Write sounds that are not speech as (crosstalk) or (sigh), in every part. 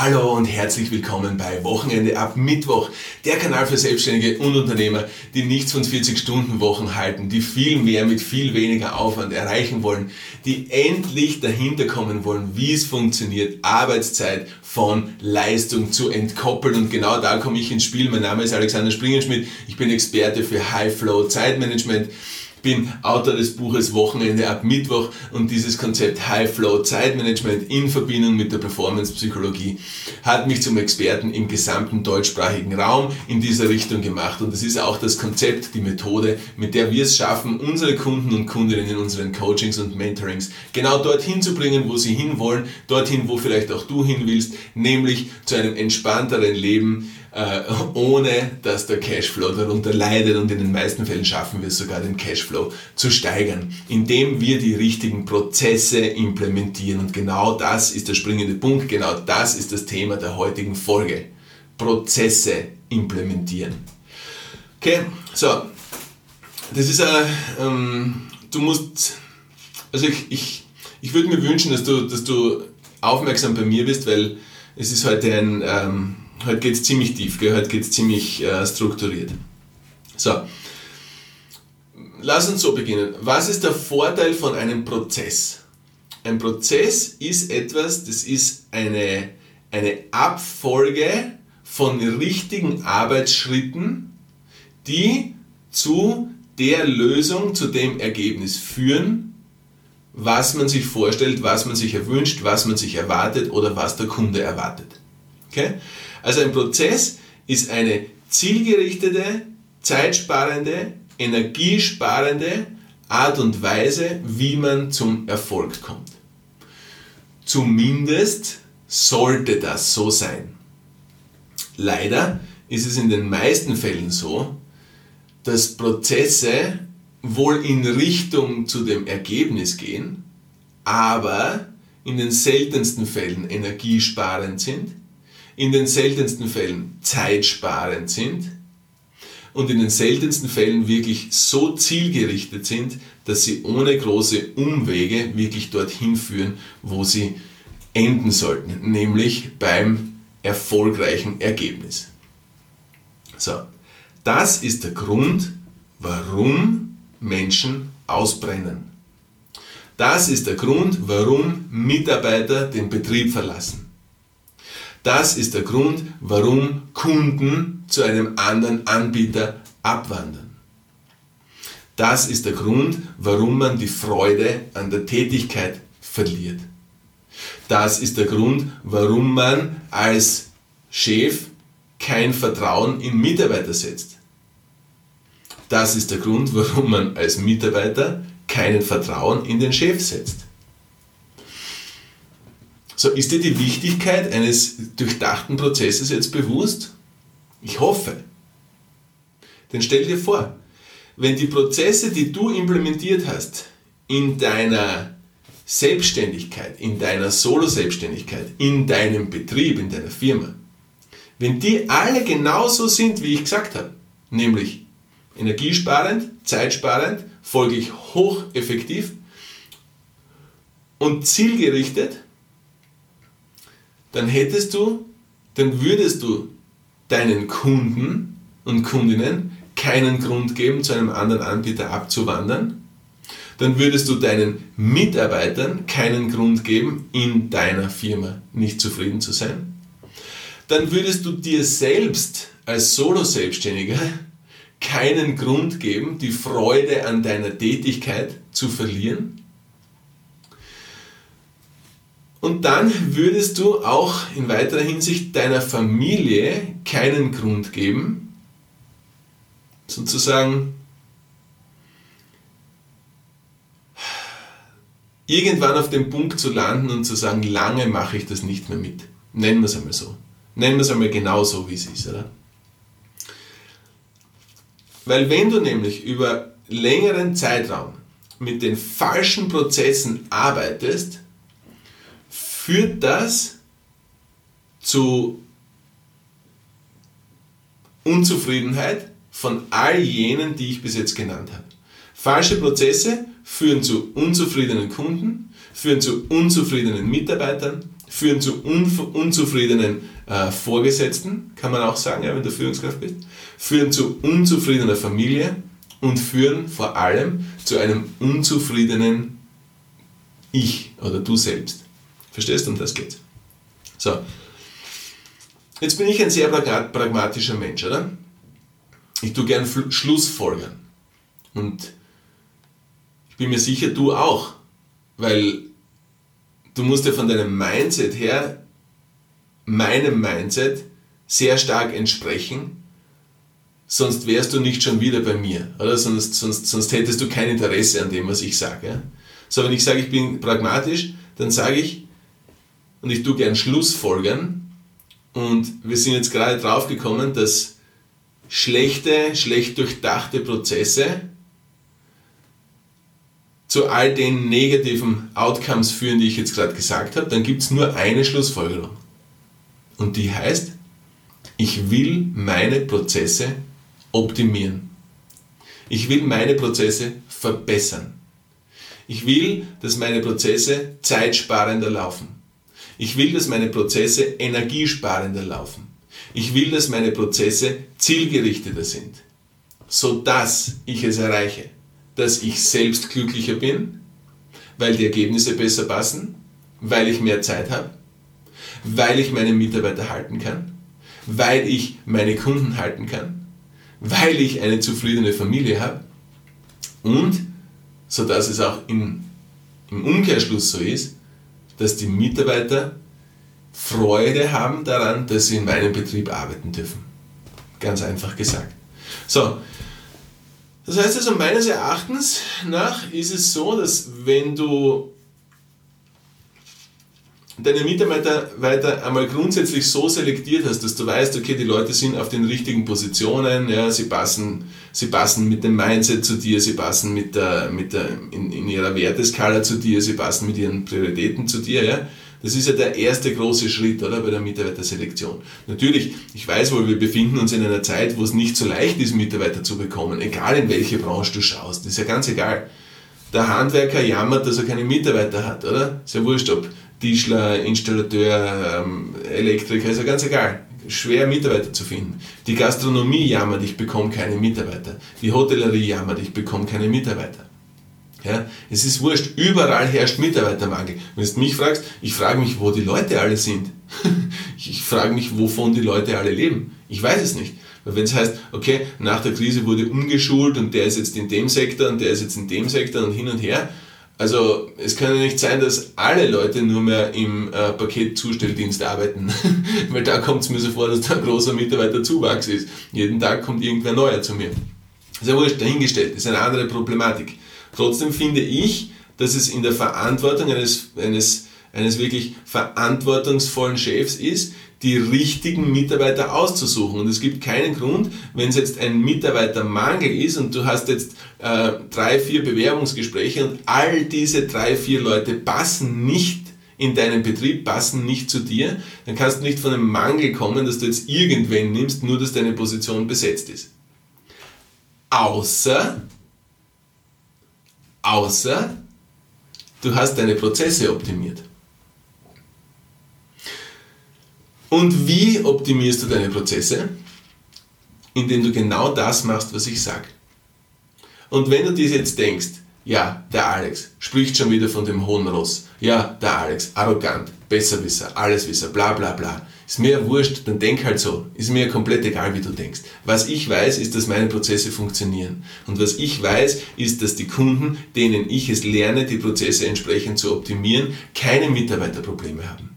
Hallo und herzlich willkommen bei Wochenende ab Mittwoch, der Kanal für Selbstständige und Unternehmer, die nichts von 40-Stunden-Wochen halten, die viel mehr mit viel weniger Aufwand erreichen wollen, die endlich dahinter kommen wollen, wie es funktioniert, Arbeitszeit von Leistung zu entkoppeln. Und genau da komme ich ins Spiel. Mein Name ist Alexander Springenschmidt, ich bin Experte für High Flow Zeitmanagement bin Autor des Buches Wochenende ab Mittwoch und dieses Konzept High Flow Zeitmanagement in Verbindung mit der Performance Psychologie hat mich zum Experten im gesamten deutschsprachigen Raum in dieser Richtung gemacht. Und das ist auch das Konzept, die Methode, mit der wir es schaffen, unsere Kunden und Kundinnen in unseren Coachings und Mentorings genau dorthin zu bringen, wo sie hinwollen, dorthin, wo vielleicht auch du hin willst, nämlich zu einem entspannteren Leben, ohne dass der Cashflow darunter leidet und in den meisten Fällen schaffen wir es sogar den Cashflow zu steigern, indem wir die richtigen Prozesse implementieren und genau das ist der springende Punkt, genau das ist das Thema der heutigen Folge. Prozesse implementieren. Okay, so, das ist ein, ähm, du musst, also ich, ich, ich würde mir wünschen, dass du, dass du aufmerksam bei mir bist, weil es ist heute ein, ähm, Heute geht es ziemlich tief, gell? heute geht es ziemlich äh, strukturiert. So, lass uns so beginnen. Was ist der Vorteil von einem Prozess? Ein Prozess ist etwas, das ist eine, eine Abfolge von richtigen Arbeitsschritten, die zu der Lösung, zu dem Ergebnis führen, was man sich vorstellt, was man sich erwünscht, was man sich erwartet oder was der Kunde erwartet. Okay? Also ein Prozess ist eine zielgerichtete, zeitsparende, energiesparende Art und Weise, wie man zum Erfolg kommt. Zumindest sollte das so sein. Leider ist es in den meisten Fällen so, dass Prozesse wohl in Richtung zu dem Ergebnis gehen, aber in den seltensten Fällen energiesparend sind in den seltensten Fällen zeitsparend sind und in den seltensten Fällen wirklich so zielgerichtet sind, dass sie ohne große Umwege wirklich dorthin führen, wo sie enden sollten, nämlich beim erfolgreichen Ergebnis. So, das ist der Grund, warum Menschen ausbrennen. Das ist der Grund, warum Mitarbeiter den Betrieb verlassen. Das ist der Grund, warum Kunden zu einem anderen Anbieter abwandern. Das ist der Grund, warum man die Freude an der Tätigkeit verliert. Das ist der Grund, warum man als Chef kein Vertrauen in Mitarbeiter setzt. Das ist der Grund, warum man als Mitarbeiter keinen Vertrauen in den Chef setzt. So, ist dir die Wichtigkeit eines durchdachten Prozesses jetzt bewusst? Ich hoffe. Denn stell dir vor, wenn die Prozesse, die du implementiert hast, in deiner Selbstständigkeit, in deiner Solo-Selbstständigkeit, in deinem Betrieb, in deiner Firma, wenn die alle genauso sind, wie ich gesagt habe, nämlich energiesparend, zeitsparend, folglich hocheffektiv und zielgerichtet, dann hättest du, dann würdest du deinen Kunden und Kundinnen keinen Grund geben, zu einem anderen Anbieter abzuwandern. Dann würdest du deinen Mitarbeitern keinen Grund geben, in deiner Firma nicht zufrieden zu sein. Dann würdest du dir selbst als Solo-Selbstständiger keinen Grund geben, die Freude an deiner Tätigkeit zu verlieren. Und dann würdest du auch in weiterer Hinsicht deiner Familie keinen Grund geben, sozusagen irgendwann auf dem Punkt zu landen und zu sagen, lange mache ich das nicht mehr mit. Nennen wir es einmal so. Nennen wir es einmal genau so, wie es ist, oder? Weil wenn du nämlich über längeren Zeitraum mit den falschen Prozessen arbeitest, führt das zu Unzufriedenheit von all jenen, die ich bis jetzt genannt habe. Falsche Prozesse führen zu unzufriedenen Kunden, führen zu unzufriedenen Mitarbeitern, führen zu unzufriedenen äh, Vorgesetzten, kann man auch sagen, ja, wenn du Führungskraft bist, führen zu unzufriedener Familie und führen vor allem zu einem unzufriedenen Ich oder du selbst. Verstehst du, um das geht? So. Jetzt bin ich ein sehr pragmatischer Mensch, oder? Ich tue gern Schlussfolgern. Und ich bin mir sicher, du auch. Weil du musst ja von deinem Mindset her meinem Mindset sehr stark entsprechen, sonst wärst du nicht schon wieder bei mir, oder? Sonst, sonst, sonst hättest du kein Interesse an dem, was ich sage. So, wenn ich sage, ich bin pragmatisch, dann sage ich, und ich tue gern Schlussfolgern, und wir sind jetzt gerade drauf gekommen, dass schlechte, schlecht durchdachte Prozesse zu all den negativen Outcomes führen, die ich jetzt gerade gesagt habe, dann gibt es nur eine Schlussfolgerung. Und die heißt, ich will meine Prozesse optimieren. Ich will meine Prozesse verbessern. Ich will, dass meine Prozesse zeitsparender laufen. Ich will, dass meine Prozesse energiesparender laufen. Ich will, dass meine Prozesse zielgerichteter sind, sodass ich es erreiche, dass ich selbst glücklicher bin, weil die Ergebnisse besser passen, weil ich mehr Zeit habe, weil ich meine Mitarbeiter halten kann, weil ich meine Kunden halten kann, weil ich eine zufriedene Familie habe und so dass es auch im Umkehrschluss so ist, dass die Mitarbeiter Freude haben daran, dass sie in meinem Betrieb arbeiten dürfen. Ganz einfach gesagt. So, das heißt also meines Erachtens nach ist es so, dass wenn du deine Mitarbeiter weiter einmal grundsätzlich so selektiert hast, dass du weißt, okay, die Leute sind auf den richtigen Positionen, ja, sie passen, sie passen mit dem Mindset zu dir, sie passen mit der, mit der, in, in ihrer Werteskala zu dir, sie passen mit ihren Prioritäten zu dir, ja. Das ist ja der erste große Schritt, oder, bei der Mitarbeiterselektion. Natürlich, ich weiß wohl, wir befinden uns in einer Zeit, wo es nicht so leicht ist, Mitarbeiter zu bekommen, egal in welche Branche du schaust, das ist ja ganz egal. Der Handwerker jammert, dass er keine Mitarbeiter hat, oder? Ist ja wurscht, ob Tischler, Installateur, ähm, Elektriker, ist ja ganz egal. Schwer Mitarbeiter zu finden. Die Gastronomie jammert, ich bekomme keine Mitarbeiter. Die Hotellerie jammert, ich bekomme keine Mitarbeiter. Ja, es ist wurscht, überall herrscht Mitarbeitermangel. Wenn du mich fragst, ich frage mich, wo die Leute alle sind. (laughs) ich frage mich, wovon die Leute alle leben. Ich weiß es nicht. Weil wenn es heißt, okay, nach der Krise wurde umgeschult und der ist jetzt in dem Sektor und der ist jetzt in dem Sektor und hin und her, also es kann ja nicht sein, dass alle Leute nur mehr im äh, Paketzustelldienst arbeiten, (laughs) weil da kommt es mir so vor, dass da ein großer Mitarbeiterzuwachs ist. Jeden Tag kommt irgendwer neuer zu mir. Ist ja wurscht, dahingestellt, das ist eine andere Problematik. Trotzdem finde ich, dass es in der Verantwortung eines, eines, eines wirklich verantwortungsvollen Chefs ist, die richtigen Mitarbeiter auszusuchen. Und es gibt keinen Grund, wenn es jetzt ein Mitarbeitermangel ist und du hast jetzt äh, drei, vier Bewerbungsgespräche und all diese drei, vier Leute passen nicht in deinen Betrieb, passen nicht zu dir, dann kannst du nicht von einem Mangel kommen, dass du jetzt irgendwen nimmst, nur dass deine Position besetzt ist. Außer, außer du hast deine Prozesse optimiert. Und wie optimierst du deine Prozesse? Indem du genau das machst, was ich sage. Und wenn du dir jetzt denkst, ja, der Alex spricht schon wieder von dem hohen Ross. Ja, der Alex, arrogant, Besserwisser, Alleswisser, bla bla bla. Ist mir wurscht, dann denk halt so. Ist mir komplett egal, wie du denkst. Was ich weiß, ist, dass meine Prozesse funktionieren. Und was ich weiß, ist, dass die Kunden, denen ich es lerne, die Prozesse entsprechend zu optimieren, keine Mitarbeiterprobleme haben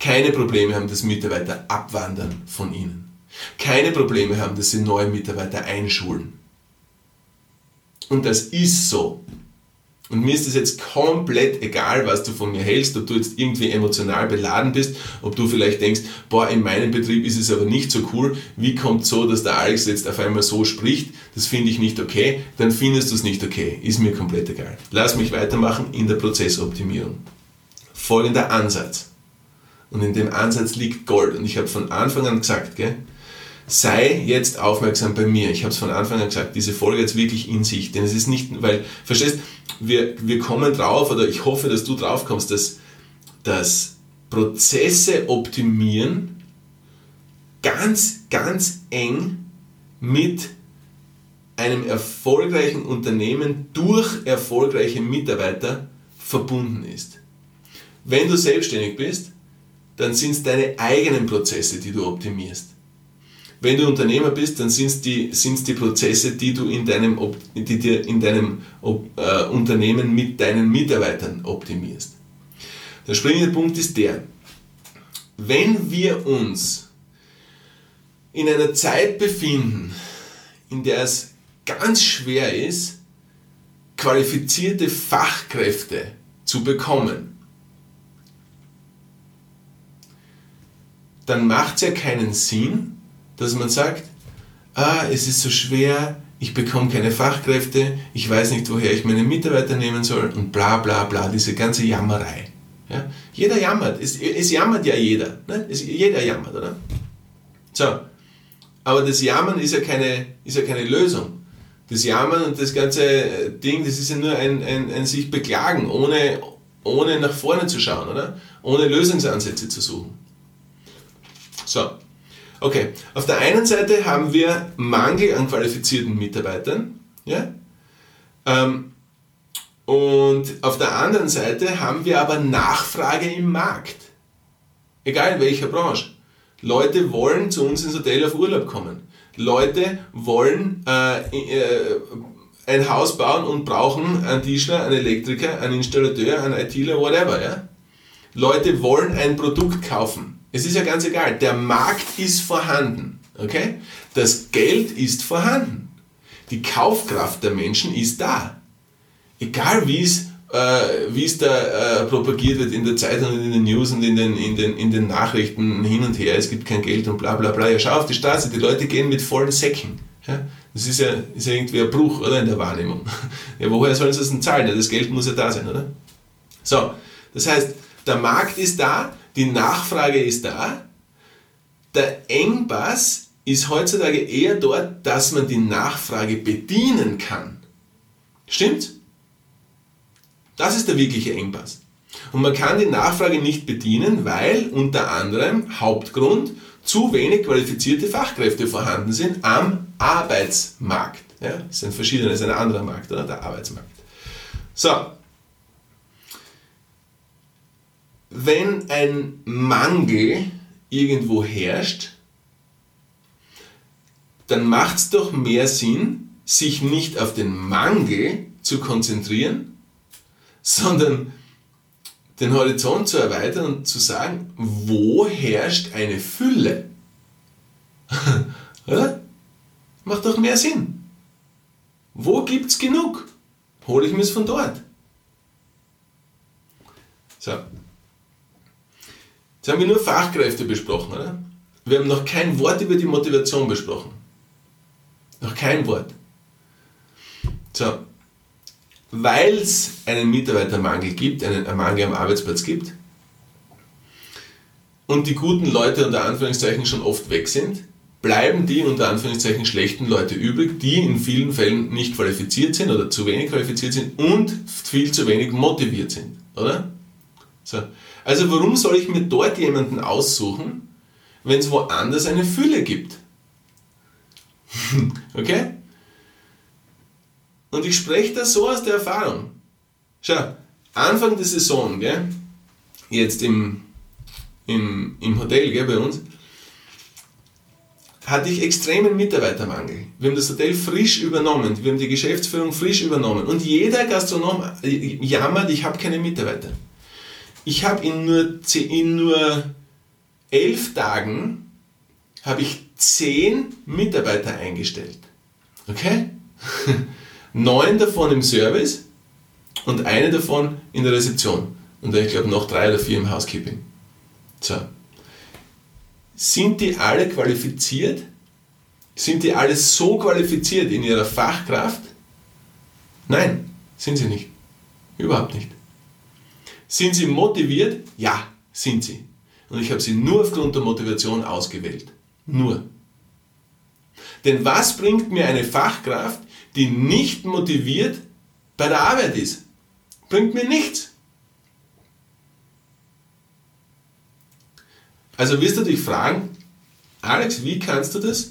keine Probleme haben, dass Mitarbeiter abwandern von ihnen. Keine Probleme haben, dass sie neue Mitarbeiter einschulen. Und das ist so. Und mir ist es jetzt komplett egal, was du von mir hältst, ob du jetzt irgendwie emotional beladen bist, ob du vielleicht denkst, boah, in meinem Betrieb ist es aber nicht so cool, wie kommt so, dass der Alex jetzt auf einmal so spricht, das finde ich nicht okay, dann findest du es nicht okay, ist mir komplett egal. Lass mich weitermachen in der Prozessoptimierung. Folgender Ansatz. Und in dem Ansatz liegt Gold. Und ich habe von Anfang an gesagt, gell, sei jetzt aufmerksam bei mir. Ich habe es von Anfang an gesagt, diese Folge jetzt wirklich in sich. Denn es ist nicht, weil, verstehst, wir, wir kommen drauf, oder ich hoffe, dass du drauf kommst, dass, dass Prozesse optimieren ganz, ganz eng mit einem erfolgreichen Unternehmen durch erfolgreiche Mitarbeiter verbunden ist. Wenn du selbstständig bist, dann sind es deine eigenen Prozesse, die du optimierst. Wenn du Unternehmer bist, dann sind es die, sind's die Prozesse, die du in deinem, die dir in deinem äh, Unternehmen mit deinen Mitarbeitern optimierst. Der springende Punkt ist der, wenn wir uns in einer Zeit befinden, in der es ganz schwer ist, qualifizierte Fachkräfte zu bekommen, dann macht es ja keinen Sinn, dass man sagt, ah, es ist so schwer, ich bekomme keine Fachkräfte, ich weiß nicht, woher ich meine Mitarbeiter nehmen soll und bla bla bla, diese ganze Jammerei. Ja? Jeder jammert, es, es jammert ja jeder. Ne? Es, jeder jammert, oder? So, aber das Jammern ist ja keine, ist ja keine Lösung. Das Jammern und das ganze Ding, das ist ja nur ein, ein, ein sich beklagen, ohne, ohne nach vorne zu schauen, oder? Ohne Lösungsansätze zu suchen. So, okay. Auf der einen Seite haben wir Mangel an qualifizierten Mitarbeitern, ja? Ähm, und auf der anderen Seite haben wir aber Nachfrage im Markt. Egal in welcher Branche. Leute wollen zu uns ins Hotel auf Urlaub kommen. Leute wollen äh, äh, ein Haus bauen und brauchen einen Tischler, einen Elektriker, einen Installateur, einen ITler, whatever. Ja? Leute wollen ein Produkt kaufen. Es ist ja ganz egal. Der Markt ist vorhanden. Okay? Das Geld ist vorhanden. Die Kaufkraft der Menschen ist da. Egal wie es, äh, wie es da äh, propagiert wird in der Zeitung und in den News und in den, in, den, in den Nachrichten hin und her, es gibt kein Geld und bla bla bla. Ja, schau auf die Straße, die Leute gehen mit vollen Säcken. Ja? Das ist ja, ist ja irgendwie ein Bruch, oder, in der Wahrnehmung. (laughs) Ja, woher sollen sie das denn zahlen? Ja, das Geld muss ja da sein, oder? So, das heißt, der Markt ist da, die Nachfrage ist da. Der Engpass ist heutzutage eher dort, dass man die Nachfrage bedienen kann. Stimmt? Das ist der wirkliche Engpass. Und man kann die Nachfrage nicht bedienen, weil unter anderem Hauptgrund zu wenig qualifizierte Fachkräfte vorhanden sind am Arbeitsmarkt. Ja, das ist ein verschiedener, ist ein anderer Markt, oder? Der Arbeitsmarkt. So, wenn ein Mangel irgendwo herrscht, dann macht es doch mehr Sinn, sich nicht auf den Mangel zu konzentrieren, (laughs) sondern den Horizont zu erweitern und zu sagen, wo herrscht eine Fülle? (laughs) Macht doch mehr Sinn. Wo gibt es genug? Hole ich mir es von dort. So, Jetzt haben wir nur Fachkräfte besprochen, oder? Wir haben noch kein Wort über die Motivation besprochen. Noch kein Wort. So, weil es einen Mitarbeitermangel gibt, einen Mangel am Arbeitsplatz gibt und die guten Leute unter Anführungszeichen schon oft weg sind, bleiben die unter Anführungszeichen schlechten Leute übrig, die in vielen Fällen nicht qualifiziert sind oder zu wenig qualifiziert sind und viel zu wenig motiviert sind, oder? So. Also warum soll ich mir dort jemanden aussuchen, wenn es woanders eine Fülle gibt? (laughs) okay? Und ich spreche das so aus der Erfahrung. Schau, Anfang der Saison, gell, jetzt im, im, im Hotel gell, bei uns, hatte ich extremen Mitarbeitermangel. Wir haben das Hotel frisch übernommen, wir haben die Geschäftsführung frisch übernommen und jeder Gastronom jammert, ich habe keine Mitarbeiter. Ich habe in nur, in nur elf Tagen habe ich zehn Mitarbeiter eingestellt. Okay? (laughs) Neun davon im Service und eine davon in der Rezeption. Und ich glaube noch drei oder vier im Housekeeping. So. Sind die alle qualifiziert? Sind die alle so qualifiziert in ihrer Fachkraft? Nein, sind sie nicht. Überhaupt nicht. Sind sie motiviert? Ja, sind sie. Und ich habe sie nur aufgrund der Motivation ausgewählt. Nur. Denn was bringt mir eine Fachkraft, die nicht motiviert bei der Arbeit ist? Bringt mir nichts. Also wirst du dich fragen, Alex, wie kannst du das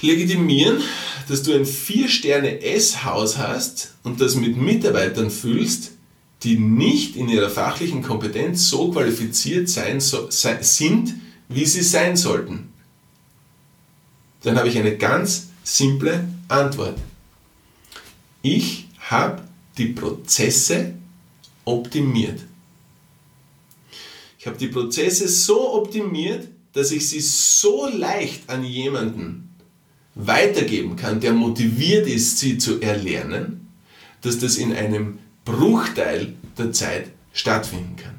legitimieren, dass du ein 4-Sterne-S-Haus hast und das mit Mitarbeitern füllst, die nicht in ihrer fachlichen Kompetenz so qualifiziert sein, so, sind, wie sie sein sollten? Dann habe ich eine ganz simple Antwort. Ich habe die Prozesse optimiert. Ich habe die Prozesse so optimiert, dass ich sie so leicht an jemanden weitergeben kann, der motiviert ist, sie zu erlernen, dass das in einem Bruchteil der Zeit stattfinden kann.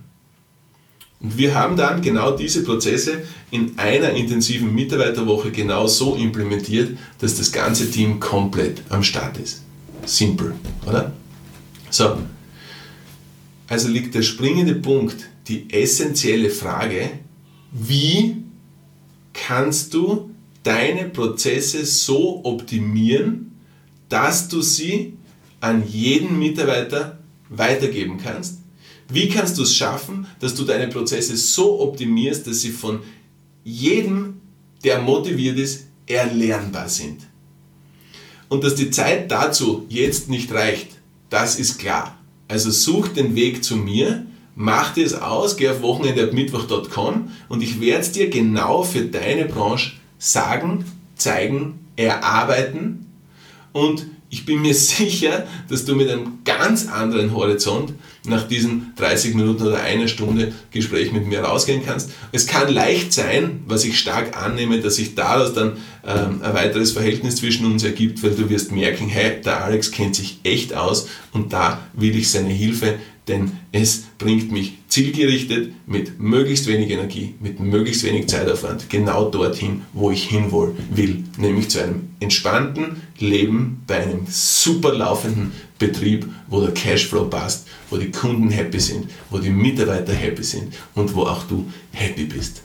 Und wir haben dann genau diese Prozesse in einer intensiven Mitarbeiterwoche genau so implementiert, dass das ganze Team komplett am Start ist. Simple, oder? So, also liegt der springende Punkt, die essentielle Frage, wie kannst du deine Prozesse so optimieren, dass du sie an jeden Mitarbeiter weitergeben kannst? Wie kannst du es schaffen, dass du deine Prozesse so optimierst, dass sie von jedem, der motiviert ist, erlernbar sind? Und dass die Zeit dazu jetzt nicht reicht, das ist klar. Also such den Weg zu mir, mach dir es aus, geh auf wochenende.mittwoch.com und ich werde es dir genau für deine Branche sagen, zeigen, erarbeiten und ich bin mir (laughs) sicher, dass du mit einem ganz anderen Horizont nach diesen 30 Minuten oder einer Stunde Gespräch mit mir rausgehen kannst. Es kann leicht sein, was ich stark annehme, dass sich daraus dann ähm, ein weiteres Verhältnis zwischen uns ergibt, weil du wirst merken, hey, der Alex kennt sich echt aus und da will ich seine Hilfe denn es bringt mich zielgerichtet mit möglichst wenig Energie, mit möglichst wenig Zeitaufwand genau dorthin, wo ich hin will, nämlich zu einem entspannten Leben bei einem super laufenden Betrieb, wo der Cashflow passt, wo die Kunden happy sind, wo die Mitarbeiter happy sind und wo auch du happy bist.